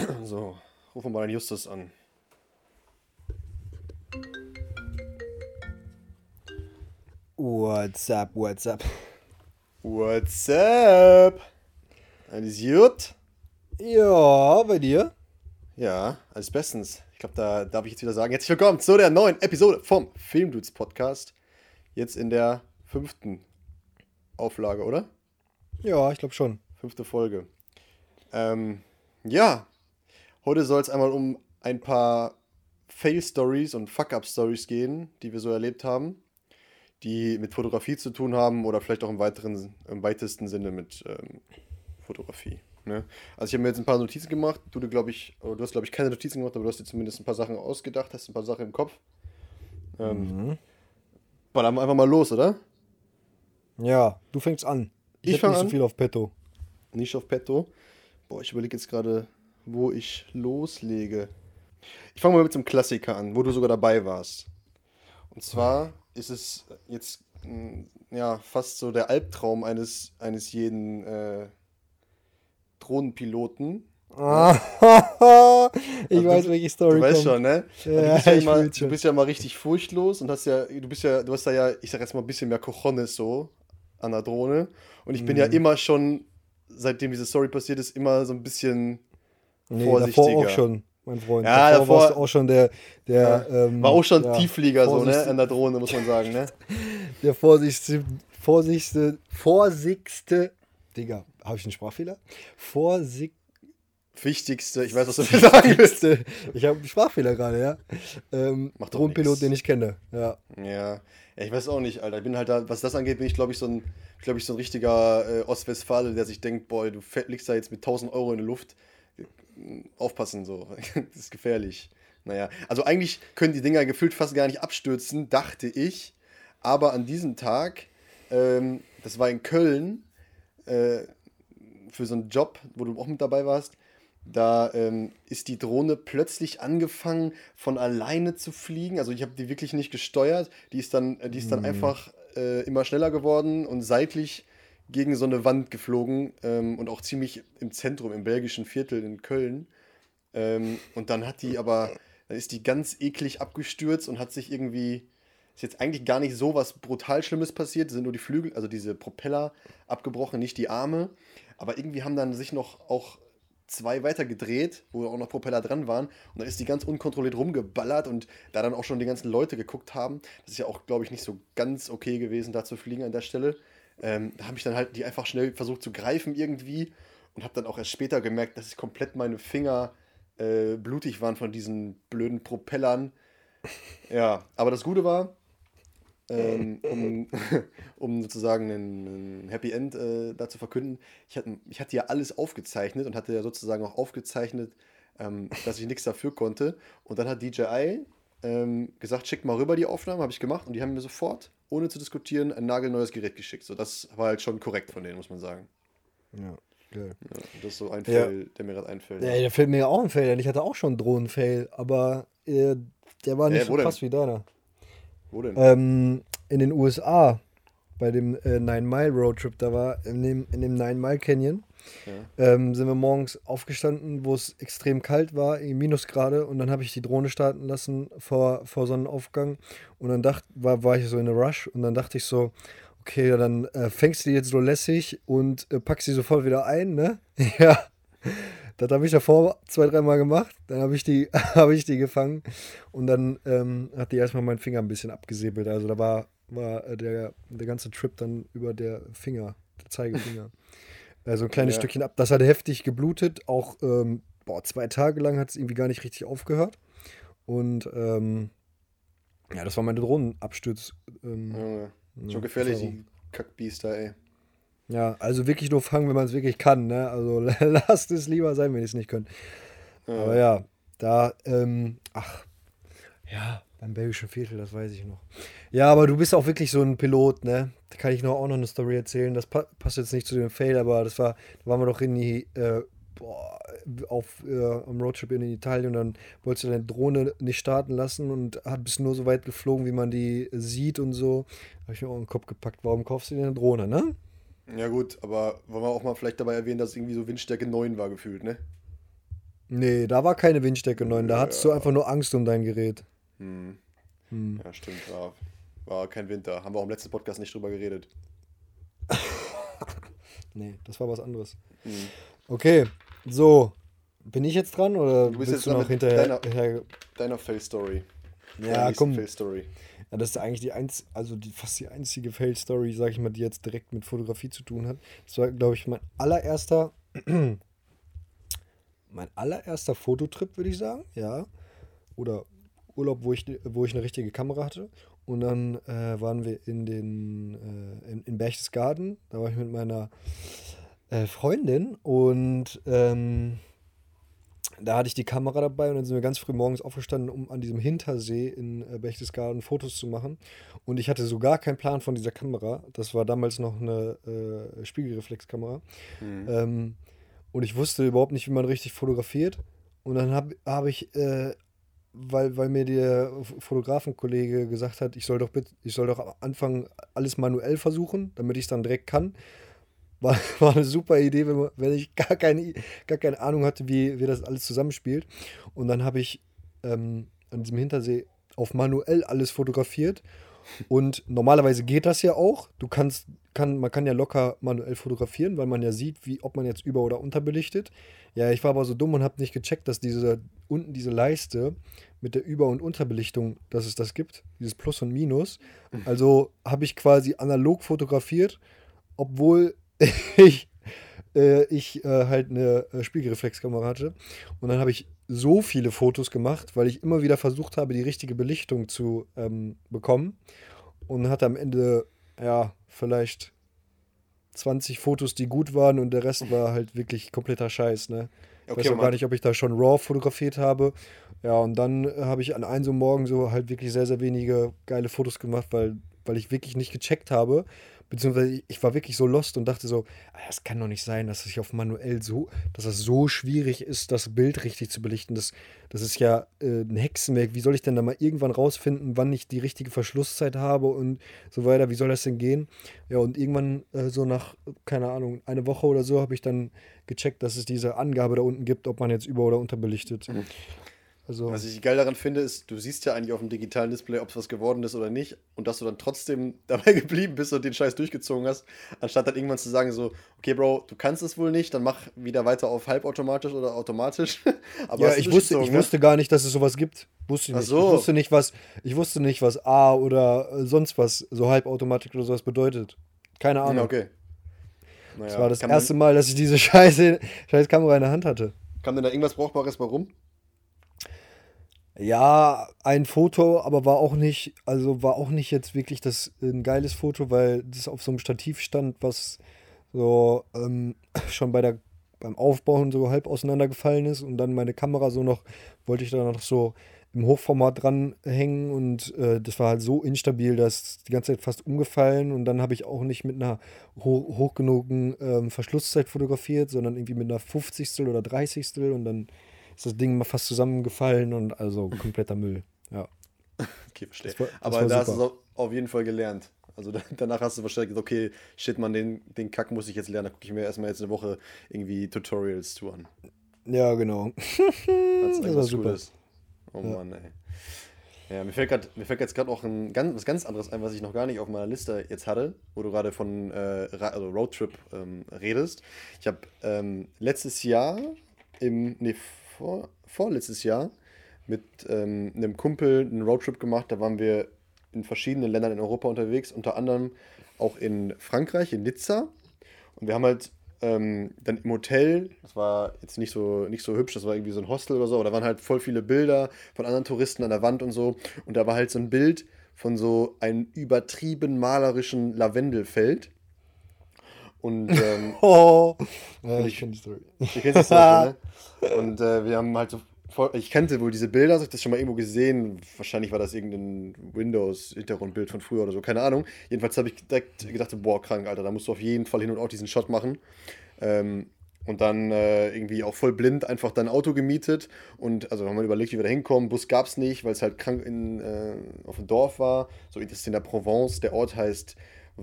So, rufen wir mal den Justus an. What's up, what's up? What's up? Alles gut? Ja, bei dir? Ja, alles bestens. Ich glaube, da darf ich jetzt wieder sagen, herzlich willkommen zu der neuen Episode vom Filmdudes Podcast. Jetzt in der fünften Auflage, oder? Ja, ich glaube schon. Fünfte Folge. Ähm, ja, heute soll es einmal um ein paar Fail-Stories und Fuck-Up-Stories gehen, die wir so erlebt haben, die mit Fotografie zu tun haben oder vielleicht auch im, weiteren, im weitesten Sinne mit ähm, Fotografie. Ne? Also ich habe mir jetzt ein paar Notizen gemacht. Du, glaube ich, du hast, glaube ich, keine Notizen gemacht, aber du hast dir zumindest ein paar Sachen ausgedacht, hast ein paar Sachen im Kopf. Ähm, mhm. Ballern wir einfach mal los, oder? Ja, du fängst an. Ich, ich fange nicht so viel auf Petto. Nicht auf Petto. Boah, ich überlege jetzt gerade, wo ich loslege. Ich fange mal mit so einem Klassiker an, wo du sogar dabei warst. Und zwar ist es jetzt mm, ja fast so der Albtraum eines, eines jeden äh, Drohnenpiloten. ich also weiß, welche Story Du weißt schon, ne? Ja, du, bist ja immer, du bist ja mal richtig furchtlos und hast ja, du bist ja, du hast da ja, ich sag jetzt mal ein bisschen mehr Cojones so an der Drohne. Und ich bin mhm. ja immer schon, seitdem diese Story passiert ist, immer so ein bisschen nee, vorsichtiger. Davor auch schon, mein Freund. Ja, davor, davor warst auch schon der, der ja, ähm, war auch schon ja, Tiefflieger so, ne? An der Drohne, muss man sagen, ne? der vorsichtigste, vorsichtigste, vorsichtigste, Digga, habe ich einen Sprachfehler? Vorsichtigste Wichtigste, ich weiß, was du sagen willst. Ich habe einen Sprachfehler gerade, ja. Ähm, Drohnenpilot, den ich kenne, ja. Ja, ja, ich weiß auch nicht, Alter. Ich bin halt da, was das angeht, bin ich, glaube ich, so ein, glaube ich, so ein richtiger äh, Ostwestfale, der sich denkt, boah, du liegst da jetzt mit 1000 Euro in der Luft. Aufpassen, so. das ist gefährlich. Naja, also eigentlich können die Dinger gefühlt fast gar nicht abstürzen, dachte ich. Aber an diesem Tag, ähm, das war in Köln, äh, für so einen Job, wo du auch mit dabei warst, da ähm, ist die Drohne plötzlich angefangen von alleine zu fliegen. Also ich habe die wirklich nicht gesteuert. Die ist dann, die ist dann mhm. einfach äh, immer schneller geworden und seitlich gegen so eine Wand geflogen ähm, und auch ziemlich im Zentrum, im belgischen Viertel in Köln. Ähm, und dann hat die aber, dann ist die ganz eklig abgestürzt und hat sich irgendwie, ist jetzt eigentlich gar nicht so was brutal Schlimmes passiert, sind nur die Flügel, also diese Propeller abgebrochen, nicht die Arme. Aber irgendwie haben dann sich noch auch zwei weiter gedreht, wo auch noch Propeller dran waren. Und dann ist die ganz unkontrolliert rumgeballert und da dann auch schon die ganzen Leute geguckt haben. Das ist ja auch, glaube ich, nicht so ganz okay gewesen, da zu fliegen an der Stelle. Ähm, da habe ich dann halt die einfach schnell versucht zu greifen irgendwie und habe dann auch erst später gemerkt, dass ich komplett meine Finger äh, blutig waren von diesen blöden Propellern. Ja, aber das Gute war, ähm, um, um sozusagen ein, Happy End äh, da zu verkünden. Ich hatte, ich hatte ja alles aufgezeichnet und hatte ja sozusagen auch aufgezeichnet, ähm, dass ich nichts dafür konnte. Und dann hat DJI ähm, gesagt, schick mal rüber die Aufnahmen, habe ich gemacht und die haben mir sofort, ohne zu diskutieren, ein nagelneues Gerät geschickt. So, das war halt schon korrekt von denen, muss man sagen. Ja. Geil. Ja, das ist so ein ja. Fail, der mir gerade einfällt. Ja, der fällt mir ja auch ein Fail. Ich hatte auch schon einen Drohnen-Fail, aber äh, der war nicht so krass wie deiner. Wo denn? Ähm, in den USA, bei dem äh, Nine Mile Roadtrip, da war in dem, in dem Nine Mile Canyon, ähm, sind wir morgens aufgestanden, wo es extrem kalt war, Minusgrade, und dann habe ich die Drohne starten lassen vor, vor Sonnenaufgang. Und dann dacht, war, war ich so in a Rush und dann dachte ich so, okay, dann äh, fängst du die jetzt so lässig und äh, packst sie sofort wieder ein, ne? ja. Das habe ich davor zwei, dreimal gemacht. Dann habe ich, die, hab ich die gefangen. Und dann ähm, hat die erstmal meinen Finger ein bisschen abgesäbelt. Also da war, war äh, der, der ganze Trip dann über der Finger, der Zeigefinger. Also ein kleines ja. Stückchen ab. Das hat heftig geblutet. Auch ähm, boah, zwei Tage lang hat es irgendwie gar nicht richtig aufgehört. Und ähm, ja, das war meine Drohnenabstürz. Ähm, ja, schon gefährlich, die Kackbiester, ey. Ja, also wirklich nur fangen, wenn man es wirklich kann. Ne? Also lasst es lieber sein, wenn ihr es nicht könnt. Ja. Aber ja, da, ähm, ach, ja, beim belgischen Viertel, das weiß ich noch. Ja, aber du bist auch wirklich so ein Pilot, ne? Da kann ich noch auch noch eine Story erzählen. Das pa passt jetzt nicht zu dem Fail, aber das war, da waren wir doch in die, äh, boah, auf, äh, am Roadtrip in Italien und dann wolltest du deine Drohne nicht starten lassen und bist nur so weit geflogen, wie man die sieht und so. Da habe ich mir auch in den Kopf gepackt, warum kaufst du dir eine Drohne, ne? Ja, gut, aber wollen wir auch mal vielleicht dabei erwähnen, dass irgendwie so Windstärke 9 war gefühlt, ne? Nee, da war keine Windstärke 9. Da hattest du einfach nur Angst um dein Gerät. Hm. Ja, stimmt. War, war kein Winter. Haben wir auch im letzten Podcast nicht drüber geredet. Nee, das war was anderes. Hm. Okay, so. Bin ich jetzt dran oder Du bist jetzt du noch hinterher? deiner- hinterher Deiner Fail-Story. ja, komm. Fail-Story. Ja, das ist eigentlich die einz also die, fast die einzige Fail-Story, sag ich mal, die jetzt direkt mit Fotografie zu tun hat. Das war, glaube ich, mein allererster, mein allererster Fototrip, würde ich sagen, ja. Oder Urlaub, wo ich, wo ich eine richtige Kamera hatte. Und dann äh, waren wir in den äh, in, in Berchtesgaden. Da war ich mit meiner äh, Freundin und ähm, da hatte ich die Kamera dabei und dann sind wir ganz früh morgens aufgestanden, um an diesem Hintersee in äh, Berchtesgaden Fotos zu machen. Und ich hatte so gar keinen Plan von dieser Kamera. Das war damals noch eine äh, Spiegelreflexkamera. Ähm, und ich wusste überhaupt nicht, wie man richtig fotografiert. Und dann habe hab ich, äh, weil, weil mir der Fotografenkollege gesagt hat, ich soll doch bitte, ich soll doch anfangen, alles manuell versuchen, damit ich es dann direkt kann. War, war eine super Idee, wenn, man, wenn ich gar keine, gar keine Ahnung hatte, wie, wie das alles zusammenspielt. Und dann habe ich ähm, an diesem Hintersee auf manuell alles fotografiert. Und normalerweise geht das ja auch. Du kannst, kann, man kann ja locker manuell fotografieren, weil man ja sieht, wie, ob man jetzt über- oder unterbelichtet. Ja, ich war aber so dumm und habe nicht gecheckt, dass diese unten diese Leiste mit der Über- und Unterbelichtung, dass es das gibt, dieses Plus und Minus. Also habe ich quasi analog fotografiert, obwohl ich, äh, ich äh, halt eine äh, Spiegelreflexkamera hatte. Und dann habe ich so viele Fotos gemacht, weil ich immer wieder versucht habe, die richtige Belichtung zu ähm, bekommen. Und hatte am Ende, ja, vielleicht 20 Fotos, die gut waren und der Rest war halt wirklich kompletter Scheiß, ne? Ich Okay, weiß auch gar nicht, ob ich da schon RAW fotografiert habe. Ja, und dann äh, habe ich an einem so Morgen so halt wirklich sehr, sehr wenige geile Fotos gemacht, weil, weil ich wirklich nicht gecheckt habe. Beziehungsweise ich- war wirklich so lost und dachte so, "Ah, das kann doch nicht sein, dass ich auf manuell so, dass das so schwierig ist, das Bild richtig zu belichten. Das, das ist ja äh, ein Hexenwerk. Wie soll ich denn da mal irgendwann rausfinden, wann ich die richtige Verschlusszeit habe und so weiter? Wie soll das denn gehen? Ja, und irgendwann äh, so nach, keine Ahnung, eine Woche oder so habe ich dann gecheckt, dass es diese Angabe da unten gibt, ob man jetzt über- oder unterbelichtet. Also, Was ich geil daran finde, ist, du siehst ja eigentlich auf dem digitalen Display, ob es was geworden ist oder nicht. Und dass du dann trotzdem dabei geblieben bist und den Scheiß durchgezogen hast, anstatt dann irgendwann zu sagen, so, okay, Bro, du kannst es wohl nicht, dann mach wieder weiter auf halbautomatisch oder automatisch. Aber ja, ich wusste, ich ne? wusste gar nicht, dass es sowas gibt. Wusste ich nicht. so. Ich wusste nicht, was, ich wusste nicht, was A oder äh, sonst was, so Halbautomatik oder sowas bedeutet. Keine Ahnung. Ja, okay. Naja, Das war das erste Mal, dass ich diese scheiße, scheiß Kamera in der Hand hatte. Kam denn da irgendwas Brauchbares bei rum? Ja, ein Foto, aber war auch nicht, also war auch nicht jetzt wirklich das ein geiles Foto, weil das auf so einem Stativ stand, was so ähm, schon bei der beim Aufbauen so halb auseinandergefallen ist und dann meine Kamera so noch wollte ich da noch so im Hochformat dran hängen und äh, das war halt so instabil, dass die ganze Zeit fast umgefallen und dann habe ich auch nicht mit einer ho hoch genugen ähm, Verschlusszeit fotografiert, sondern irgendwie mit einer 50. oder 30. und dann ist das Ding mal fast zusammengefallen und also kompletter Müll. Ja. Okay, verstehe. Das war- das Aber da hast du es auf jeden Fall gelernt. Also da, danach hast du wahrscheinlich gesagt, okay, shit, man, den, den Kack muss ich jetzt lernen. Da gucke ich mir erstmal jetzt eine Woche irgendwie Tutorials zu an. Ja, genau. Hat's Das war super. Cooles. Oh Mann, ey. Ja, mir fällt, grad, mir fällt jetzt gerade auch ein ganz, was ganz anderes ein, was ich noch gar nicht auf meiner Liste jetzt hatte, wo du gerade von äh, also Roadtrip ähm, redest. Ich habe ähm, letztes Jahr, im, nee, vor, vorletztes Jahr, mit ähm, einem Kumpel einen Roadtrip gemacht. Da waren wir in verschiedenen Ländern in Europa unterwegs, unter anderem auch in Frankreich, in Nizza. Und wir haben halt ähm, dann im Hotel, das war jetzt nicht so, nicht so hübsch, das war irgendwie so ein Hostel oder so, aber da waren halt voll viele Bilder von anderen Touristen an der Wand und so. Und da war halt so ein Bild von so einem übertrieben malerischen Lavendelfeld. Und ähm, Oh. Ja, ich kenne die Story. Du kennst die Story, ne? Und äh, wir haben halt so voll, ich kannte wohl diese Bilder, ich hab das schon mal irgendwo gesehen. Wahrscheinlich war das irgendein Windows-Hintergrundbild von früher oder so, keine Ahnung. Jedenfalls habe ich direkt gedacht, boah, krank, Alter, da musst du auf jeden Fall hin und auch diesen Shot machen. Ähm, und dann äh, irgendwie auch voll blind einfach dein Auto gemietet. Und also haben wir überlegt, wie wir da hinkommen. Bus gab es nicht, weil es halt krank in, äh, auf dem Dorf war. So das ist in der Provence. Der Ort heißt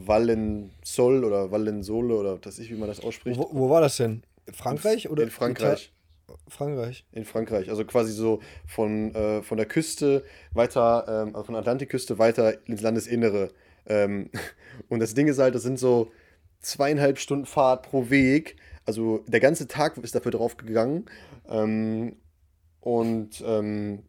Valensol oder Valensole oder das ist, wie man das ausspricht. Wo, wo war das denn? Frankreich oder in Frankreich. Frankreich. In Frankreich. Also quasi so von, äh, von der Küste weiter, ähm, also von der Atlantikküste weiter ins Landesinnere. Ähm, und das Ding ist halt, das sind so zweieinhalb Stunden Fahrt pro Weg. Also der ganze Tag ist dafür drauf gegangen. Ähm, und ähm,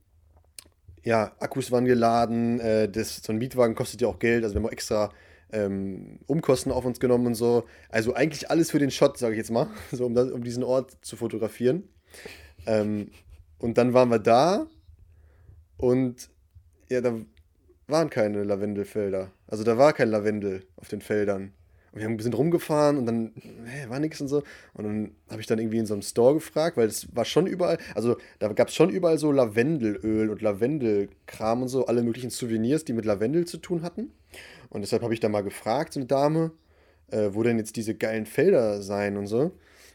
ja, Akkus waren geladen. Äh, das, so ein Mietwagen kostet ja auch Geld. Also wir haben auch extra ähm, Umkosten auf uns genommen und so. Also eigentlich alles für den Shot, sage ich jetzt mal, so um, das, um diesen Ort zu fotografieren. Ähm, und dann waren wir da und ja, da waren keine Lavendelfelder. Also da war kein Lavendel auf den Feldern. Wir haben ein bisschen rumgefahren und dann hä, war nichts und so. Und dann habe ich dann irgendwie in so einem Store gefragt, weil es war schon überall, also da gab es schon überall so Lavendelöl und Lavendelkram und so, alle möglichen Souvenirs, die mit Lavendel zu tun hatten. Und deshalb habe ich da mal gefragt, so eine Dame, äh, wo denn jetzt diese geilen Felder seien und so.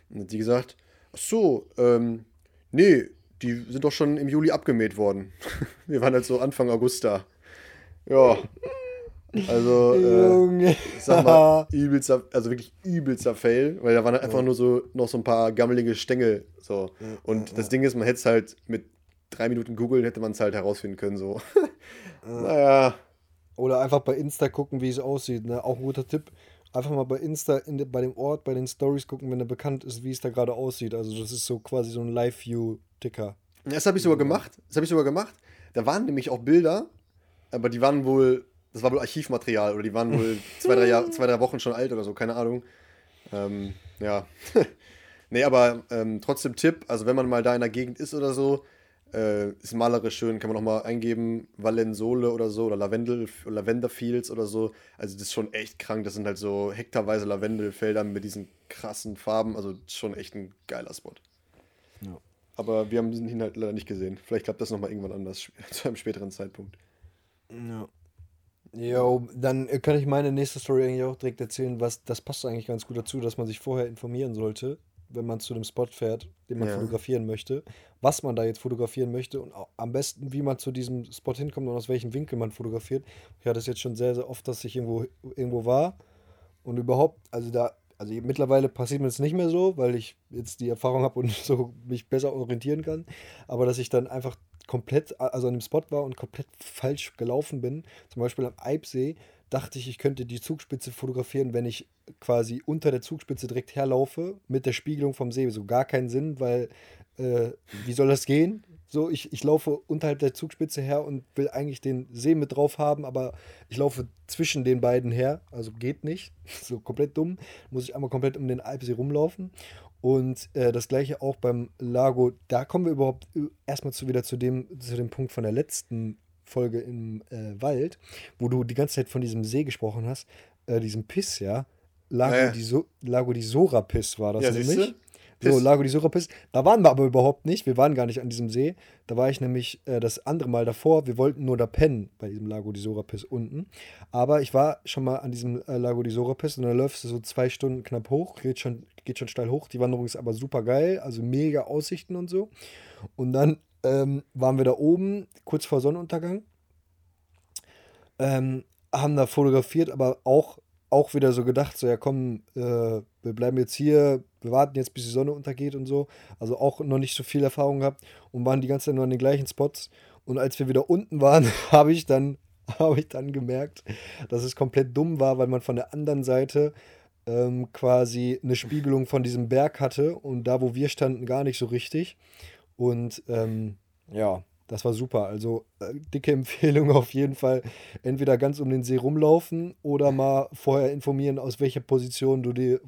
Und hat die gesagt, ach so, ähm, nee, die sind doch schon im Juli abgemäht worden. wir waren halt so Anfang August da. Ja. Also, äh, ich sag mal, übelster, also wirklich übelster Fail, weil da waren halt einfach ja. nur so noch so ein paar gammelige Stängel. So. Und ja, das Ding ist, man hätte es halt mit drei Minuten googeln, hätte man es halt herausfinden können. So. naja. Oder einfach bei Insta gucken, wie es aussieht. Ne? Auch ein guter Tipp. Einfach mal bei Insta de, bei dem Ort, bei den Stories gucken, wenn er bekannt ist, wie es da gerade aussieht. Also das ist so quasi so ein Live-View-Ticker. Das habe ich sogar gemacht. Das habe ich sogar gemacht. Da waren nämlich auch Bilder, aber die waren wohl das war wohl Archivmaterial oder die waren wohl zwei, drei, Jahr, zwei, drei Wochen schon alt oder so, keine Ahnung. Ähm, ja. nee, aber ähm, trotzdem Tipp, also wenn man mal da in der Gegend ist oder so, äh, ist malerisch schön, kann man auch mal eingeben, Valensole oder so oder Lavendel, Lavenderfields oder so. Also das ist schon echt krank, das sind halt so hektarweise Lavendelfelder mit diesen krassen Farben, also schon echt ein geiler Spot. Ja. Aber wir haben ihn halt leider nicht gesehen. Vielleicht klappt das nochmal irgendwann anders, zu einem späteren Zeitpunkt. Ja. Jo, dann äh, kann ich meine nächste Story eigentlich auch direkt erzählen, was das passt eigentlich ganz gut dazu, dass man sich vorher informieren sollte, wenn man zu dem Spot fährt, den man ja. fotografieren möchte, was man da jetzt fotografieren möchte und am besten, wie man zu diesem Spot hinkommt und aus welchem Winkel man fotografiert. Ich hatte es jetzt schon sehr, sehr oft, dass ich irgendwo, irgendwo war und überhaupt, also da, also mittlerweile passiert mir das nicht mehr so, weil ich jetzt die Erfahrung habe und so mich besser orientieren kann, aber dass ich dann einfach komplett, also an dem Spot war und komplett falsch gelaufen bin. Zum Beispiel am Eibsee dachte ich, ich könnte die Zugspitze fotografieren, wenn ich quasi unter der Zugspitze direkt herlaufe mit der Spiegelung vom See. So gar keinen Sinn, weil äh, wie soll das gehen? So, ich, ich laufe unterhalb der Zugspitze her und will eigentlich den See mit drauf haben, aber ich laufe zwischen den beiden her, also geht nicht. So komplett dumm. Muss ich einmal komplett um den Alpsee rumlaufen. Und äh, das gleiche auch beim Lago. Da kommen wir überhaupt äh, erstmal zu, wieder zu dem, zu dem Punkt von der letzten Folge im äh, Wald, wo du die ganze Zeit von diesem See gesprochen hast, äh, diesem Piss, ja. Lago, ja, ja. Di, so Lago di Sora Piss war das ja, nämlich. So, Lago di Sorapis. Da waren wir aber überhaupt nicht. Wir waren gar nicht an diesem See. Da war ich nämlich äh, das andere Mal davor. Wir wollten nur da pennen bei diesem Lago di Sorapis unten. Aber ich war schon mal an diesem äh, Lago di Sorapis und dann läufst du so zwei Stunden knapp hoch. Geht schon, geht schon steil hoch. Die Wanderung ist aber super geil. Also mega Aussichten und so. Und dann ähm, waren wir da oben, kurz vor Sonnenuntergang. Ähm, haben da fotografiert, aber auch auch wieder so gedacht, so ja komm, äh, wir bleiben jetzt hier, wir warten jetzt, bis die Sonne untergeht und so. Also auch noch nicht so viel Erfahrung gehabt und waren die ganze Zeit nur an den gleichen Spots. Und als wir wieder unten waren, habe ich dann habe ich dann gemerkt, dass es komplett dumm war, weil man von der anderen Seite ähm, quasi eine Spiegelung von diesem Berg hatte und da, wo wir standen, gar nicht so richtig. Und ähm, ja, das war super. Also äh, dicke Empfehlung auf jeden Fall. Entweder ganz um den See rumlaufen oder mal vorher informieren, aus welcher Position du dir,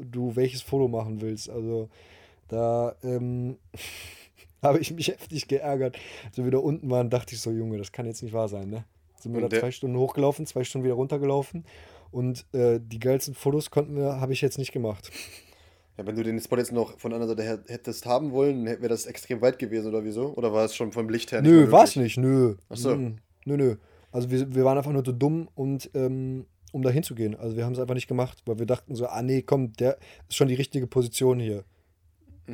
du welches Foto machen willst. Also da ähm, habe ich mich heftig geärgert. Wir wieder unten waren, dachte ich so, Junge, das kann jetzt nicht wahr sein, ne? Sind wir da zwei Stunden hochgelaufen, zwei Stunden wieder runtergelaufen und äh, die geilsten Fotos konnten wir, habe ich jetzt nicht gemacht. Ja, wenn du den Spot jetzt noch von anderen Seite her hättest haben wollen, wäre das extrem weit gewesen oder wieso? Oder war es schon vom Licht her nicht Nö, war es nicht, nö. Achso. Nö, nö. Also wir, wir waren einfach nur so dumm und ähm, um da hinzugehen. Also wir haben es einfach nicht gemacht, weil wir dachten so, ah nee, komm, der ist schon die richtige Position hier.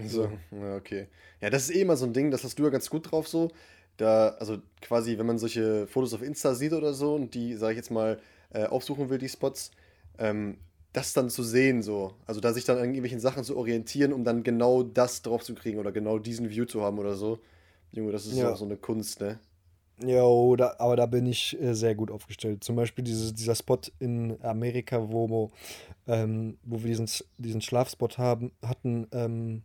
So, ja, okay. Ja, das ist eh immer so ein Ding, das hast du ja ganz gut drauf so. Da, also quasi, wenn man solche Fotos auf Insta sieht oder so und die, sag ich jetzt mal, äh, aufsuchen will, die Spots, ähm, das dann zu sehen, so. Also da sich dann an irgendwelchen Sachen zu orientieren, um dann genau das drauf zu kriegen oder genau diesen View zu haben oder so. Junge, das ist ja auch so eine Kunst, ne? Ja, da, aber da bin ich äh, sehr gut aufgestellt. Zum Beispiel dieses, dieser Spot in Amerika, wo, ähm, wo wir diesen, diesen Schlafspot haben, hatten, ähm,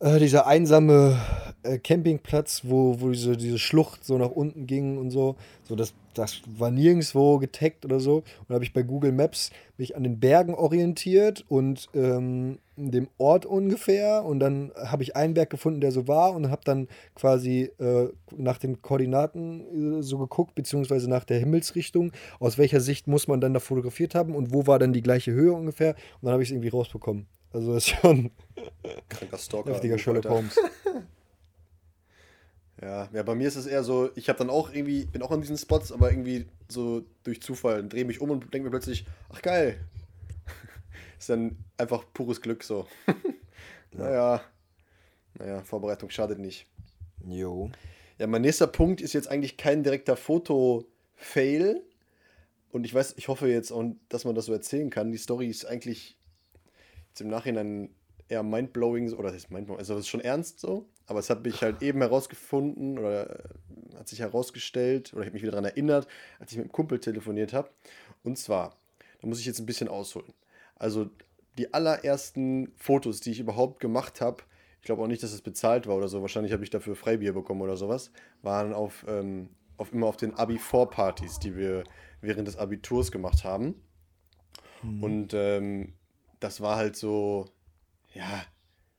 äh, dieser einsame äh, Campingplatz, wo, wo diese, diese Schlucht so nach unten ging und so. So, das, das war nirgendwo getaggt oder so. Und da habe ich bei Google Maps mich an den Bergen orientiert und ähm, dem Ort ungefähr. Und dann habe ich einen Berg gefunden, der so war und habe dann quasi äh, nach den Koordinaten äh, so geguckt, beziehungsweise nach der Himmelsrichtung, aus welcher Sicht muss man dann da fotografiert haben und wo war dann die gleiche Höhe ungefähr. Und dann habe ich es irgendwie rausbekommen. Also das ist schon kranker Stalker. Heftiger Sherlock Holmes. Ja, ja, bei mir ist es eher so, ich habe dann auch irgendwie, bin auch an diesen Spots, aber irgendwie so durch Zufall drehe mich um und denke mir plötzlich, ach geil. ist dann einfach pures Glück so. naja, naja, Vorbereitung schadet nicht. Jo. Ja, mein nächster Punkt ist jetzt eigentlich kein direkter Foto-Fail. Und ich weiß, ich hoffe jetzt, auch, dass man das so erzählen kann. Die Story ist eigentlich jetzt im Nachhinein eher mindblowing, oder das ist mindblowing, also das ist schon ernst so, aber es hat mich halt eben herausgefunden oder äh, hat sich herausgestellt oder ich habe mich wieder daran erinnert, als ich mit einem Kumpel telefoniert habe. Und zwar, da muss ich jetzt ein bisschen ausholen. Also die allerersten Fotos, die ich überhaupt gemacht habe, ich glaube auch nicht, dass es bezahlt war oder so, wahrscheinlich habe ich dafür Freibier bekommen oder sowas, waren auf, ähm, auf immer auf den Abi-4-Partys, die wir während des Abiturs gemacht haben. Mhm. Und ähm, das war halt so, ja,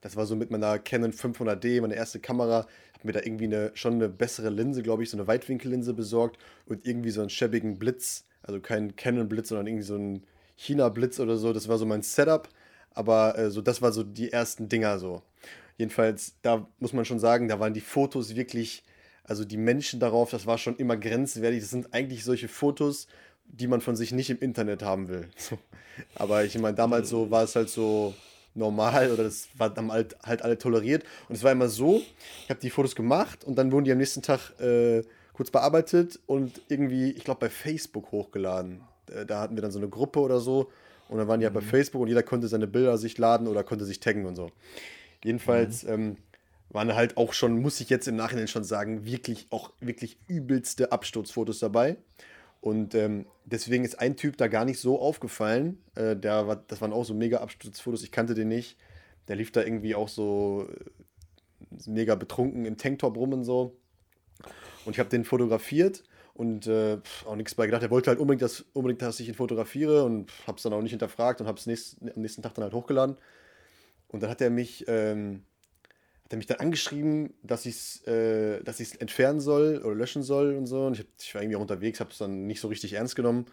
das war so mit meiner Canon 500D, meine erste Kamera. Hab mir da irgendwie eine, schon eine bessere Linse, glaube ich, so eine Weitwinkellinse besorgt und irgendwie so einen schäbigen Blitz. Also kein Canon-Blitz, sondern irgendwie so ein China-Blitz oder so. Das war so mein Setup. Aber äh, so, das war so die ersten Dinger so. Jedenfalls, da muss man schon sagen, da waren die Fotos wirklich, also die Menschen darauf, das war schon immer grenzwertig. Das sind eigentlich solche Fotos, die man von sich nicht im Internet haben will. So. Aber ich meine, damals so war es halt so, normal oder das war dann halt, halt alle toleriert. Und es war immer so, ich habe die Fotos gemacht und dann wurden die am nächsten Tag äh, kurz bearbeitet und irgendwie, ich glaube, bei Facebook hochgeladen. Äh, da hatten wir dann so eine Gruppe oder so und dann waren die mhm. halt bei mhm. Facebook und jeder konnte seine Bilder sich laden oder konnte sich taggen und so. Jedenfalls mhm. ähm, waren halt auch schon, muss ich jetzt im Nachhinein schon sagen, wirklich auch wirklich übelste Absturzfotos dabei. Und ähm, deswegen ist ein Typ da gar nicht so aufgefallen. Äh, der war, das waren auch so mega Absturzfotos, ich kannte den nicht. Der lief da irgendwie auch so äh, mega betrunken im Tanktop rum und so. Und ich habe den fotografiert und äh, auch nichts bei gedacht. Er wollte halt unbedingt, dass, unbedingt, dass ich ihn fotografiere und habe es dann auch nicht hinterfragt und habe es nächst, am nächsten Tag dann halt hochgeladen. Und dann hat er mich ähm, hat er mich dann angeschrieben, dass ich es äh, entfernen soll oder löschen soll und so. Und ich, hab, ich war irgendwie auch unterwegs, habe es dann nicht so richtig ernst genommen.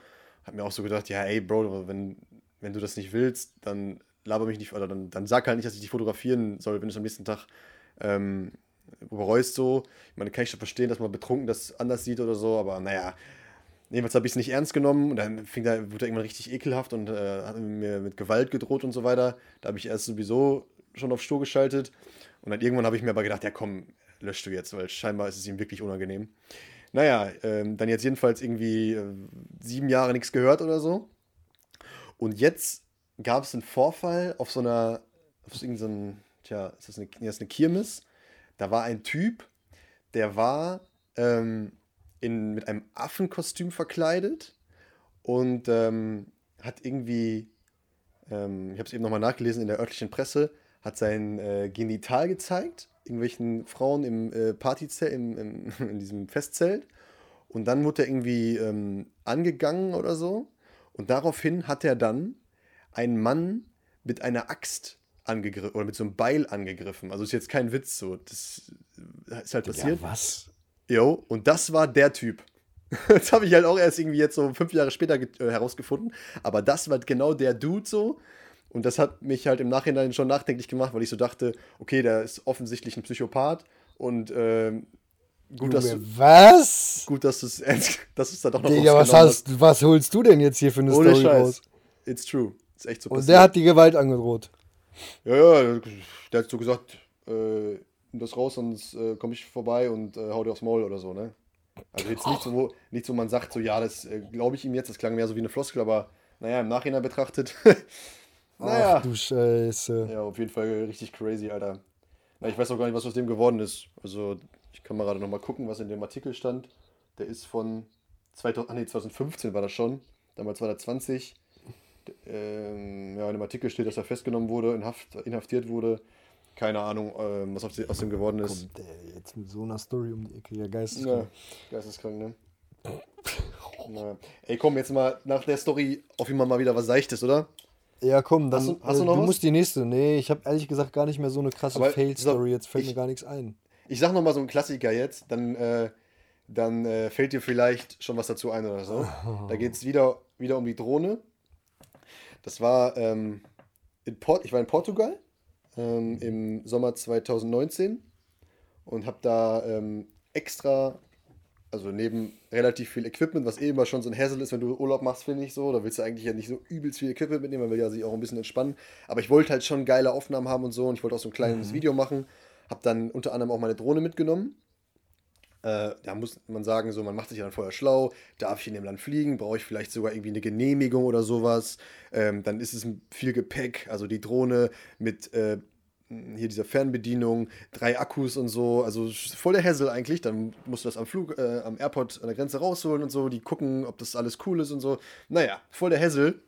Habe mir auch so gedacht, ja, ey, Bro, wenn, wenn du das nicht willst, dann laber mich nicht, oder dann, dann sag halt nicht, dass ich dich fotografieren soll, wenn du es am nächsten Tag ähm, bereust so. Ich meine, kann ich schon verstehen, dass man betrunken das anders sieht oder so, aber naja, jedenfalls habe ich es nicht ernst genommen und dann fing da, wurde er irgendwann richtig ekelhaft und äh, hat mir mit Gewalt gedroht und so weiter. Da habe ich erst sowieso schon auf Stur geschaltet und dann irgendwann habe ich mir aber gedacht, ja komm, lösch du jetzt, weil scheinbar ist es ihm wirklich unangenehm. Naja, ähm, dann jetzt jedenfalls irgendwie äh, sieben Jahre nichts gehört oder so. Und jetzt gab es einen Vorfall auf so einer, auf so irgendeinem, tja, ist das eine, ist eine Kirmes? Da war ein Typ, der war ähm, in, mit einem Affenkostüm verkleidet und ähm, hat irgendwie, ähm, ich habe es eben nochmal nachgelesen in der örtlichen Presse, hat sein äh, Genital gezeigt, irgendwelchen Frauen im äh, Partyzelt, im, im, in diesem Festzelt. Und dann wurde er irgendwie ähm, angegangen oder so. Und daraufhin hat er dann einen Mann mit einer Axt angegriffen oder mit so einem Beil angegriffen. Also ist jetzt kein Witz so. Das ist halt passiert. Ja, was? Jo, und das war der Typ. Das habe ich halt auch erst irgendwie jetzt so fünf Jahre später äh, herausgefunden. Aber das war genau der Dude so. Und das hat mich halt im Nachhinein schon nachdenklich gemacht, weil ich so dachte, okay, der ist offensichtlich ein Psychopath und ähm, gut, dass du, was? Gut, dass du es dass da doch noch Digga, was hast, hast, was holst du denn jetzt hier für eine Ohne Story Scheiß. raus? It's true. Ist echt so Und der hat die Gewalt angedroht. Ja, ja, der hat so gesagt, äh, das raus, sonst äh, komme ich vorbei und äh, hau dir aufs Maul oder so, ne? Also jetzt nicht so, nicht so, man sagt so, ja, das äh, glaube ich ihm jetzt, das klang mehr so wie eine Floskel, aber naja, im Nachhinein betrachtet. naja. Ach du Scheiße. Ja, auf jeden Fall richtig crazy, Alter. Na, ich weiß auch gar nicht, was aus dem geworden ist. Also, ich kann mal gerade nochmal gucken, was in dem Artikel stand. Der ist von 2000, ach nee, 2015 war das schon. Damals war er 20. Ähm, ja, in dem Artikel steht, dass er festgenommen wurde, inhaft, inhaftiert wurde. Keine Ahnung, ähm, was aus dem geworden ist. Kommt der jetzt mit so einer Story um die Ecke? Ja, geisteskrank. Ja, geisteskrank, ne? Na. Ey, komm, jetzt mal nach der Story auf jeden Fall mal wieder was Seichtes, oder? Ja, komm, dann. Hast du, hast du, äh, noch du was? musst die nächste. Nee, ich habe ehrlich gesagt gar nicht mehr so eine krasse Fail-Story. Jetzt fällt ich, mir gar nichts ein. Ich sag noch mal so einen Klassiker jetzt, dann, äh, dann äh, fällt dir vielleicht schon was dazu ein oder so. Da geht es wieder, wieder um die Drohne. Das war ähm, in Port ich war in Portugal ähm, im Sommer 2019 und habe da ähm, extra, also neben relativ viel Equipment, was eh immer schon so ein Hassel ist, wenn du Urlaub machst, finde ich so. Da willst du eigentlich ja nicht so übelst viel Equipment mitnehmen, man will ja sich auch ein bisschen entspannen. Aber ich wollte halt schon geile Aufnahmen haben und so und ich wollte auch so ein kleines mhm. Video machen. Habe dann unter anderem auch meine Drohne mitgenommen. Äh, da muss man sagen, so, man macht sich dann vorher schlau, darf ich in dem Land fliegen, brauche ich vielleicht sogar irgendwie eine Genehmigung oder sowas. Ähm, dann ist es viel Gepäck, also die Drohne mit äh, hier dieser Fernbedienung, drei Akkus und so, also voll der Hassel eigentlich. Dann musst du das am Flug, äh, am Airport an der Grenze rausholen und so, die gucken, ob das alles cool ist und so. Naja, voll der Hassel.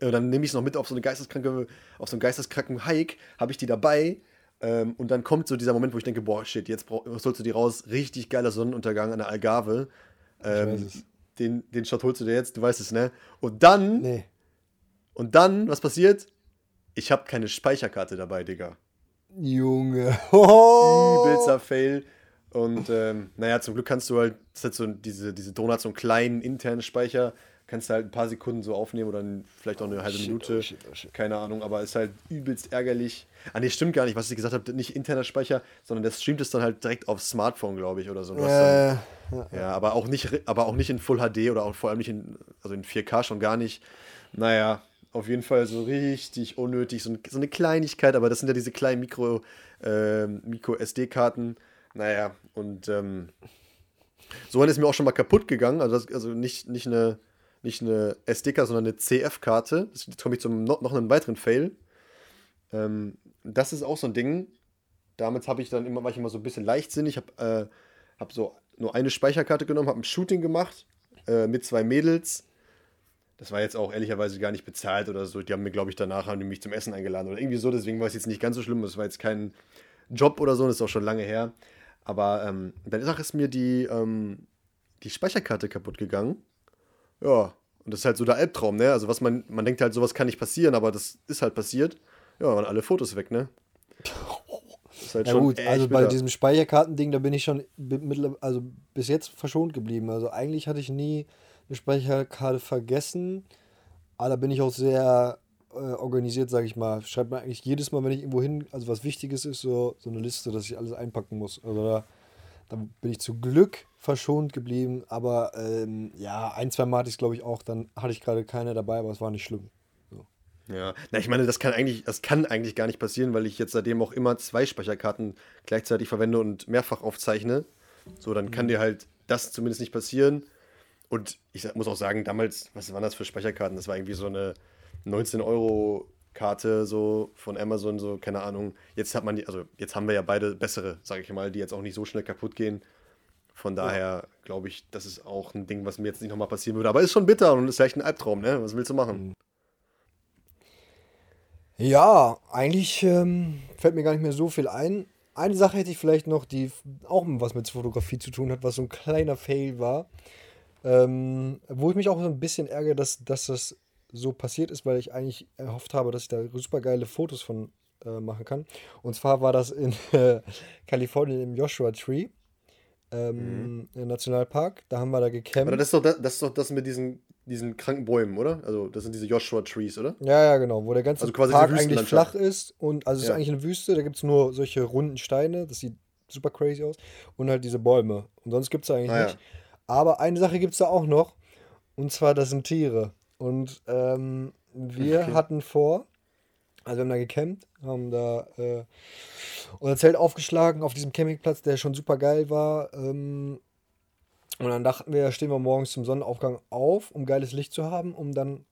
Äh, dann nehme ich es noch mit auf so eine geisteskranke, auf so einen geisteskranken Hike, habe ich die dabei. Ähm, und dann kommt so dieser Moment, wo ich denke, boah, shit, jetzt holst du die raus. Richtig geiler Sonnenuntergang an der Algarve. Ähm, den, den Shot holst du dir jetzt, du weißt es, ne? Und dann. Nee. Und dann, was passiert? Ich habe keine Speicherkarte dabei, Digga. Junge. Oh. Übelster Fail. Und ähm, naja, zum Glück kannst du halt, das hat so diese, diese Drohne hat so einen kleinen internen Speicher, kannst du halt ein paar Sekunden so aufnehmen oder vielleicht auch eine halbe oh, shit, Minute. Oh, shit, oh, shit. Keine Ahnung, aber ist halt übelst ärgerlich. Ah, nee, stimmt gar nicht, was ich gesagt habe, nicht interner Speicher, sondern der streamt es dann halt direkt aufs Smartphone, glaube ich, oder so. Äh, dann, ja, aber auch nicht, aber auch nicht in Full HD oder auch vor allem nicht in, also in 4K schon gar nicht. Naja, auf jeden Fall so richtig unnötig, so, so eine Kleinigkeit, aber das sind ja diese kleinen Mikro, äh, Micro-SD-Karten. Naja, und ähm, so eine ist mir auch schon mal kaputt gegangen. Also, das, also nicht, nicht eine, nicht eine SD-Karte, sondern eine CF-Karte. Jetzt komme ich zum noch, noch einen weiteren Fail. Ähm, das ist auch so ein Ding. Damit habe ich dann immer, war ich immer so ein bisschen leichtsinnig. Ich habe äh, hab so nur eine Speicherkarte genommen, habe ein Shooting gemacht äh, mit zwei Mädels das war jetzt auch ehrlicherweise gar nicht bezahlt oder so. Die haben mir, glaube ich, danach haben die mich zum Essen eingeladen oder irgendwie so. Deswegen war es jetzt nicht ganz so schlimm. Das war jetzt kein Job oder so. Das ist auch schon lange her. Aber ähm, dann ist mir die, ähm, die Speicherkarte kaputt gegangen. Ja, und das ist halt so der Albtraum, ne? Also was man, man denkt halt, sowas kann nicht passieren, aber das ist halt passiert. Ja, waren alle Fotos weg, ne? ist halt ja gut, also bei diesem Speicherkartending, da bin ich schon also bis jetzt verschont geblieben. Also eigentlich hatte ich nie eine Speicherkarte vergessen. Aber da bin ich auch sehr äh, organisiert, sage ich mal. Schreibt mir eigentlich jedes Mal, wenn ich irgendwo hin, also was Wichtiges ist, so, so eine Liste, dass ich alles einpacken muss. Also da, da bin ich zu Glück verschont geblieben. Aber ähm, ja, ein, zwei Mal hatte ich es, glaube ich, auch. Dann hatte ich gerade keine dabei, aber es war nicht schlimm. Ja, na, ich meine, das kann eigentlich, das kann eigentlich gar nicht passieren, weil ich jetzt seitdem auch immer zwei Speicherkarten gleichzeitig verwende und mehrfach aufzeichne. So, dann kann mhm. dir halt das zumindest nicht passieren. Und ich muss auch sagen, damals, was waren das für Speicherkarten? Das war irgendwie so eine 19 Euro Karte so von Amazon, so, keine Ahnung. Jetzt hat man die, also jetzt haben wir ja beide bessere, sage ich mal, die jetzt auch nicht so schnell kaputt gehen. Von daher ja. glaube ich, das ist auch ein Ding, was mir jetzt nicht nochmal passieren würde. Aber ist schon bitter und ist vielleicht ein Albtraum, ne? Was willst du machen? Ja, eigentlich ähm, fällt mir gar nicht mehr so viel ein. Eine Sache hätte ich vielleicht noch, die auch was mit Fotografie zu tun hat, was so ein kleiner Fail war. Ähm, wo ich mich auch so ein bisschen ärgere, dass, dass das so passiert ist, weil ich eigentlich erhofft habe, dass ich da super geile Fotos von äh, machen kann. Und zwar war das in äh, Kalifornien im Joshua Tree. Ähm, mhm. Nationalpark, da haben wir da gecampt. Aber das ist doch das, das, ist doch das mit diesen, diesen kranken Bäumen, oder? Also das sind diese Joshua Trees, oder? Ja, ja, genau, wo der ganze also Park eigentlich flach ist und also es ja. ist eigentlich eine Wüste, da gibt es nur solche runden Steine, das sieht super crazy aus und halt diese Bäume und sonst gibt es eigentlich ah, nicht. Ja. Aber eine Sache gibt es da auch noch. Und zwar, das sind Tiere. Und ähm, wir okay. hatten vor, also wir haben da gecampt, haben da äh, unser Zelt aufgeschlagen auf diesem Campingplatz, der schon super geil war. Ähm, und dann dachten wir, stehen wir morgens zum Sonnenaufgang auf, um geiles Licht zu haben, um dann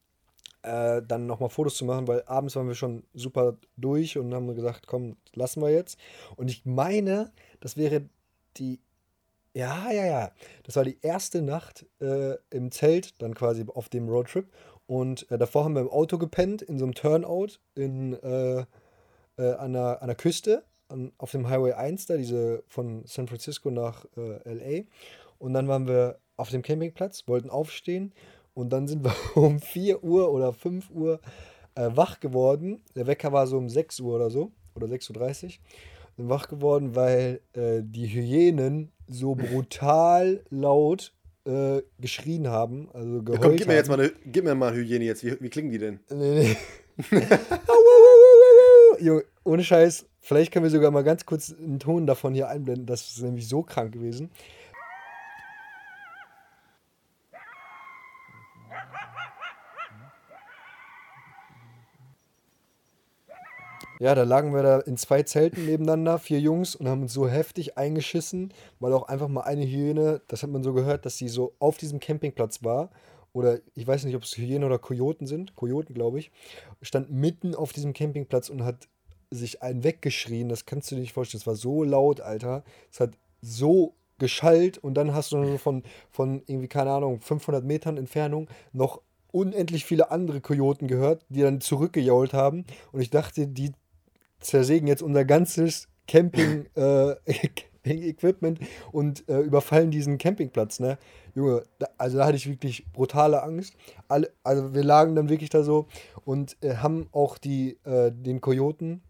äh, dann nochmal Fotos zu machen, weil abends waren wir schon super durch und haben gesagt, komm, lassen wir jetzt. Und ich meine, das wäre die, ja, ja, ja, das war die erste Nacht äh, im Zelt, dann quasi auf dem Roadtrip. Und äh, davor haben wir im Auto gepennt, in so einem Turnout in, äh, äh, an, der, an der Küste, an, auf dem Highway 1, da diese von San Francisco nach äh, LA. Und dann waren wir auf dem Campingplatz, wollten aufstehen und dann sind wir um 4 Uhr oder 5 Uhr äh, wach geworden. Der Wecker war so um 6 Uhr oder so, oder 6.30 Uhr. Sind wach geworden, weil äh, die Hyänen so brutal laut äh, geschrien haben. Also geheult Ja, komm, gib mir haben. jetzt mal eine, gib mir mal Hygiene jetzt. Wie, wie klingen die denn? Nee, nee. Junge, ohne Scheiß, vielleicht können wir sogar mal ganz kurz einen Ton davon hier einblenden. Das ist nämlich so krank gewesen. Ja, da lagen wir da in zwei Zelten nebeneinander, vier Jungs, und haben uns so heftig eingeschissen, weil auch einfach mal eine Hyäne, das hat man so gehört, dass sie so auf diesem Campingplatz war. Oder ich weiß nicht, ob es Hyänen oder Kojoten sind. Kojoten, glaube ich. Stand mitten auf diesem Campingplatz und hat sich einen weggeschrien. Das kannst du dir nicht vorstellen. Es war so laut, Alter. Es hat so geschallt und dann hast du nur von, von irgendwie, keine Ahnung, 500 Metern Entfernung noch unendlich viele andere Kojoten gehört, die dann zurückgejault haben. Und ich dachte, die zersägen jetzt unser ganzes Camping, äh, Camping-Equipment und äh, überfallen diesen Campingplatz, ne? Junge, da, also da hatte ich wirklich brutale Angst. Alle, also wir lagen dann wirklich da so und äh, haben auch die, äh, den Kojoten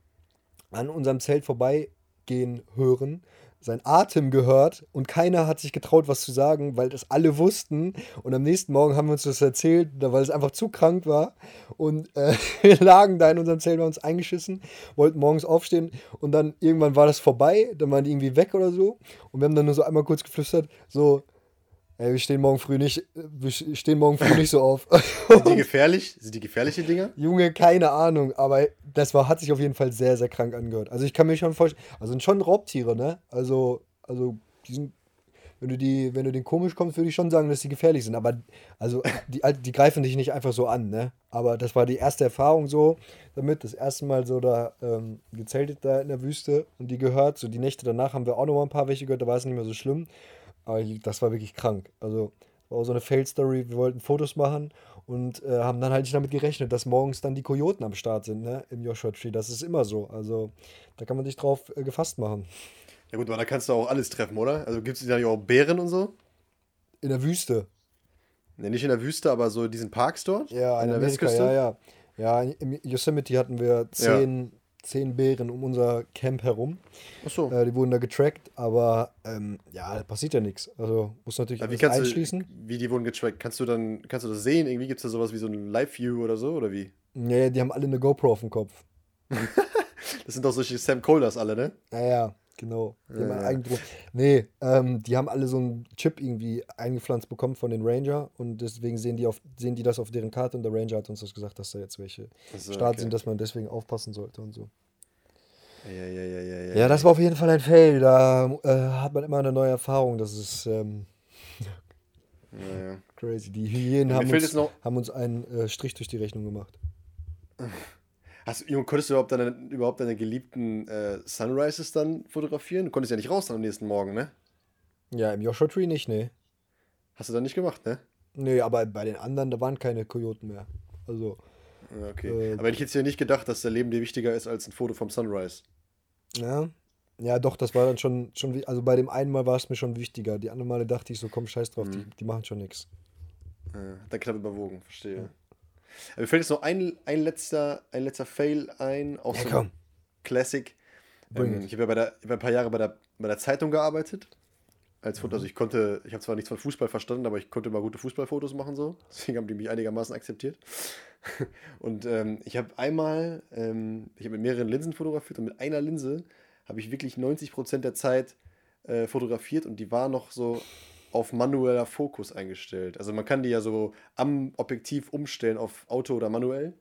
an unserem Zelt vorbeigehen hören, sein Atem gehört und keiner hat sich getraut, was zu sagen, weil das alle wussten. Und am nächsten Morgen haben wir uns das erzählt, weil es einfach zu krank war. Und äh, wir lagen da in unserem Zelt, haben uns eingeschissen, wollten morgens aufstehen und dann irgendwann war das vorbei, dann waren die irgendwie weg oder so. Und wir haben dann nur so einmal kurz geflüstert, so, ey, wir stehen morgen früh nicht, wir stehen morgen früh nicht so auf. Sind die gefährlich? Sind die gefährliche Dinger? Junge, keine Ahnung, aber das war, hat sich auf jeden Fall sehr, sehr krank angehört. Also ich kann mir schon vorstellen, also sind schon Raubtiere, ne? Also, also die sind, wenn du die, wenn du denen komisch kommst, würde ich schon sagen, dass die gefährlich sind. Aber also die, die greifen dich nicht einfach so an, ne? Aber das war die erste Erfahrung so damit, das erste Mal so da ähm, gezeltet da in der Wüste und die gehört. So die Nächte danach haben wir auch noch mal ein paar welche gehört, da war es nicht mehr so schlimm. Aber ich- das war wirklich krank. Also war so eine Fail-Story. Wir wollten Fotos machen und äh, haben dann halt nicht damit gerechnet, dass morgens dann die Kojoten am Start sind, ne? Im Joshua Tree. Das ist immer so. Also da kann man sich drauf äh, gefasst machen. Ja gut, aber da kannst du auch alles treffen, oder? Also gibt es da auch Bären und so? In der Wüste. Ne, nicht in der Wüste, aber so diesen Parks dort? Ja, in an der Amerika, Westküste? ja, ja. Ja, im Yosemite hatten wir zehn, zehn Bären um unser Camp herum. Achso. Äh, die wurden da getrackt, aber ähm, ja, da passiert ja nichts. Also muss natürlich Ja, wie alles kannst einschließen. du, wie die wurden getrackt? Kannst du dann, kannst du das sehen? Irgendwie gibt es da sowas wie so ein Live-View oder so? Oder wie? Ja, die haben alle eine GoPro auf dem Kopf. Das sind doch solche Sam Colders alle, ne? Ja, ja, genau. Die haben Ja, einen ja. eigenen Dro- Nee, ähm, die haben alle so einen Chip irgendwie eingepflanzt bekommen von den Ranger und deswegen sehen die, auf, sehen die das auf deren Karte und der Ranger hat uns das gesagt, dass da jetzt welche Also, Start okay. sind, dass man deswegen aufpassen sollte und so. Ja, ja, ja, ja, ja. Ja, das war auf jeden Fall ein Fail. Da äh, hat man immer eine neue Erfahrung. Das ist ähm, Ja, crazy. Die Hyänen haben uns, noch- haben uns einen äh, Strich durch die Rechnung gemacht. Hast, du- Junge, konntest du überhaupt deine, überhaupt deine geliebten äh, Sunrises dann fotografieren? Du konntest ja nicht raus dann am nächsten Morgen, ne? Ja, im Joshua Tree nicht, nee. Hast du dann nicht gemacht, ne? Nee, aber bei den anderen, da waren keine Kojoten mehr. Also, Ja, Okay. Äh, Aber hätte ich jetzt hier nicht gedacht, dass der Leben dir wichtiger ist als ein Foto vom Sunrise. ja. Ja, doch, das war dann schon, schon, also bei dem einen Mal war es mir schon wichtiger. Die anderen Male dachte ich so, komm, scheiß drauf, Mhm. die, die machen schon nichts. Ja, dann knapp überwogen, verstehe. Aber mir fällt jetzt noch ein, ein, letzter, ein letzter Fail ein, auch Ja, so komm. Classic. Ähm, ich habe ja bei der, hab ein paar Jahre bei der, bei der Zeitung gearbeitet. Als Mhm. Foto, also ich konnte, ich habe zwar nichts von Fußball verstanden, aber ich konnte mal gute Fußballfotos machen so. Deswegen haben die mich einigermaßen akzeptiert. Und ähm, ich habe einmal, ähm, ich habe mit mehreren Linsen fotografiert und mit einer Linse habe ich wirklich 90% der Zeit äh, fotografiert und die war noch so auf manueller Fokus eingestellt. Also man kann die ja so am Objektiv umstellen auf Auto oder manuell.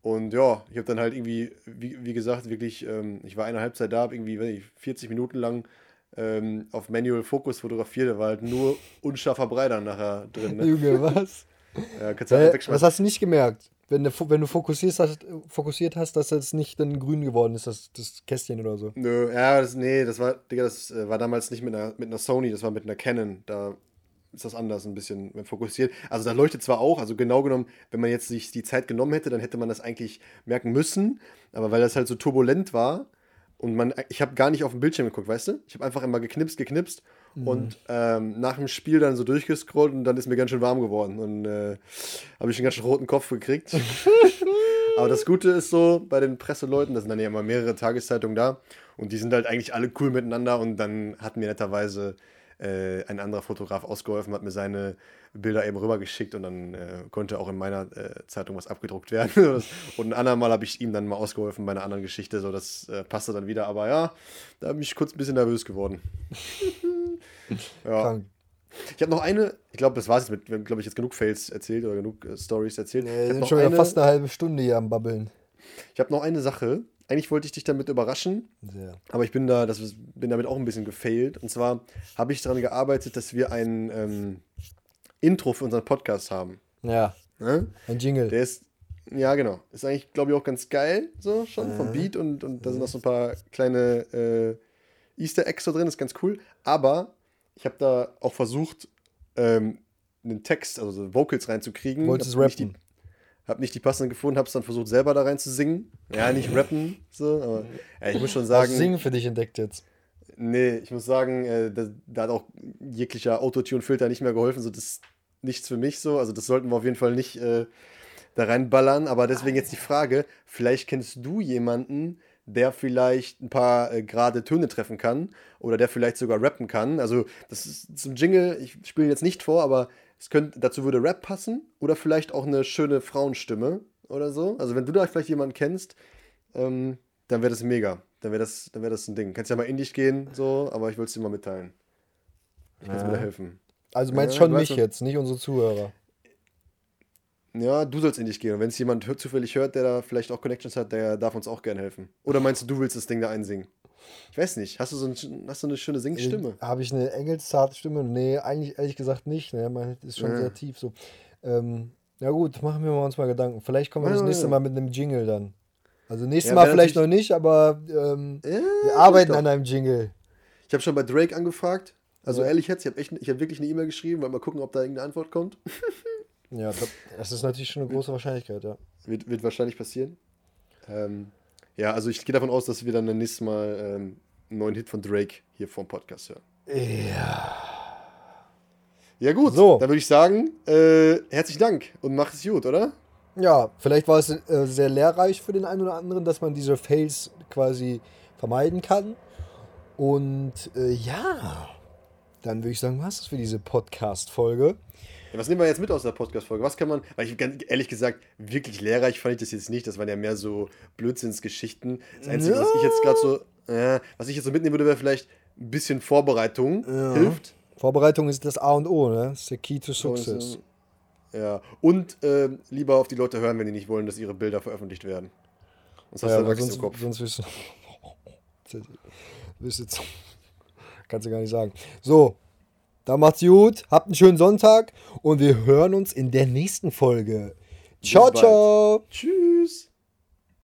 Und ja, ich habe dann halt irgendwie, wie, wie gesagt, wirklich, ähm, ich war eine Halbzeit da, habe irgendwie, weiß ich, 40 Minuten lang ähm, auf Manual Focus fotografiert. Da war halt nur unscharfer Brei dann nachher drin. Ne? Junge, was? Ja, kannst du halt Hä? was hast du nicht gemerkt? Wenn du, wenn du fokussiert, hast, fokussiert hast, dass das nicht dann grün geworden ist, das, das Kästchen oder so. Nö, ja, das, nee, das war, Digga, das äh, war damals nicht mit einer, mit einer Sony, das war mit einer Canon. Da ist das anders ein bisschen fokussiert. Also da leuchtet zwar auch, also genau genommen, wenn man jetzt sich die Zeit genommen hätte, dann hätte man das eigentlich merken müssen. Aber weil das halt so turbulent war und man, ich habe gar nicht auf den Bildschirm geguckt, weißt du? Ich habe einfach immer geknipst, geknipst mhm. und ähm, nach dem Spiel dann so durchgescrollt und dann ist mir ganz schön warm geworden und äh, habe ich einen ganz schön roten Kopf gekriegt. Aber das Gute ist so, bei den Presseleuten, da sind dann ja immer mehrere Tageszeitungen da und die sind halt eigentlich alle cool miteinander und dann hatten wir netterweise äh, ein anderer Fotograf ausgeholfen, hat mir seine Bilder eben rübergeschickt und dann äh, konnte auch in meiner äh, Zeitung was abgedruckt werden. und ein andermal habe ich ihm dann mal ausgeholfen bei einer anderen Geschichte, so das äh, passte dann wieder. Aber ja, da bin ich kurz ein bisschen nervös geworden. ja. Krank. Ich habe noch eine, ich glaube, das war es jetzt mit, wir haben, glaube ich, jetzt genug Fails erzählt oder genug äh, Stories erzählt. Nee, sind schon wieder fast eine halbe Stunde hier am Babbeln. Ich habe noch eine Sache, eigentlich wollte ich dich damit überraschen, Sehr. aber ich bin da, das, bin damit auch ein bisschen gefailt. Und zwar habe ich daran gearbeitet, dass wir ein ähm, Intro für unseren Podcast haben. Ja. Ne? Ein Jingle. Der ist, ja, genau. Ist eigentlich, glaube ich, auch ganz geil, so schon ja. vom Beat und, und da sind noch so ein paar kleine äh, Easter Eggs da drin, ist ganz cool. Aber ich habe da auch versucht, ähm, einen Text, also Vocals reinzukriegen. Wolltest rappen? Hab nicht die passenden gefunden, hab's dann versucht selber da rein zu singen. Ja, nicht rappen, so, aber ja, ich muss schon sagen. Hast Singen für dich entdeckt jetzt? Nee, ich muss sagen, äh, da, da, hat auch jeglicher Autotune-Filter nicht mehr geholfen, so das ist nichts für mich so. Also das sollten wir auf jeden Fall nicht äh, da reinballern. Aber deswegen jetzt die Frage: Vielleicht kennst du jemanden, der vielleicht ein paar äh, gerade Töne treffen kann oder der vielleicht sogar rappen kann. Also, das ist zum Jingle, ich spiele jetzt nicht vor, aber es könnte, dazu würde Rap passen oder vielleicht auch eine schöne Frauenstimme oder so. Also wenn du da vielleicht jemanden kennst, ähm, dann wäre das mega. Dann wäre das, wär das ein Ding. Kannst ja mal in dich gehen, so, aber ich wollte es dir mal mitteilen. Ich kann ja. mir da helfen. Also meinst ja, schon mich jetzt, nicht unsere Zuhörer. Ja, du sollst in dich gehen. Und wenn es jemand zufällig hört, der da vielleicht auch Connections hat, der darf uns auch gerne helfen. Oder meinst du, du willst das Ding da einsingen? Ich weiß nicht. Hast du so, ein, hast du eine schöne Singstimme? Habe ich eine engelszarte Stimme? Nee, eigentlich ehrlich gesagt nicht. Ne? Man ist schon ja. sehr tief so. Ähm, ja gut, machen wir uns mal Gedanken. Vielleicht kommen wir ja, das nächste Mal mit einem Jingle dann. Also nächstes Mal vielleicht noch nicht, aber ähm, wir arbeiten an einem Jingle. Ich habe schon bei Drake angefragt. Also ehrlich jetzt, ich habe hab wirklich eine E-Mail geschrieben, weil mal gucken, ob da irgendeine Antwort kommt. ja, das ist natürlich schon eine große Wahrscheinlichkeit, ja. Wird, wird wahrscheinlich passieren. Ähm, ja, also ich gehe davon aus, dass wir dann nächstes Mal ähm, einen neuen Hit von Drake hier vom Podcast hören. Ja. Ja, gut. So. Dann würde ich sagen, äh, herzlichen Dank und mach es gut, oder? Ja, vielleicht war es äh, sehr lehrreich für den einen oder anderen, dass man diese Fails quasi vermeiden kann. Und äh, ja, dann würde ich sagen, was ist für diese Podcast-Folge? Ja, was nehmen wir jetzt mit aus der Podcast-Folge? Was kann man, weil ich ganz ehrlich gesagt, wirklich lehrreich fand ich das jetzt nicht. Das waren ja mehr so Blödsinnsgeschichten. Das Einzige, ja. was ich jetzt gerade so, äh, was ich jetzt so mitnehmen würde, wäre vielleicht ein bisschen Vorbereitung. Ja. Hilft. Vorbereitung ist das A und O, ne? Das ist der Key to Success. Ja. Und äh, lieber auf die Leute hören, wenn die nicht wollen, dass ihre Bilder veröffentlicht werden. Sonst hast ja, du sonst, im Kopf. Sonst wirst du. wirst du kannst du gar nicht sagen. So, da macht's gut, habt einen schönen Sonntag und wir hören uns in der nächsten Folge. Ciao, ciao. Tschüss.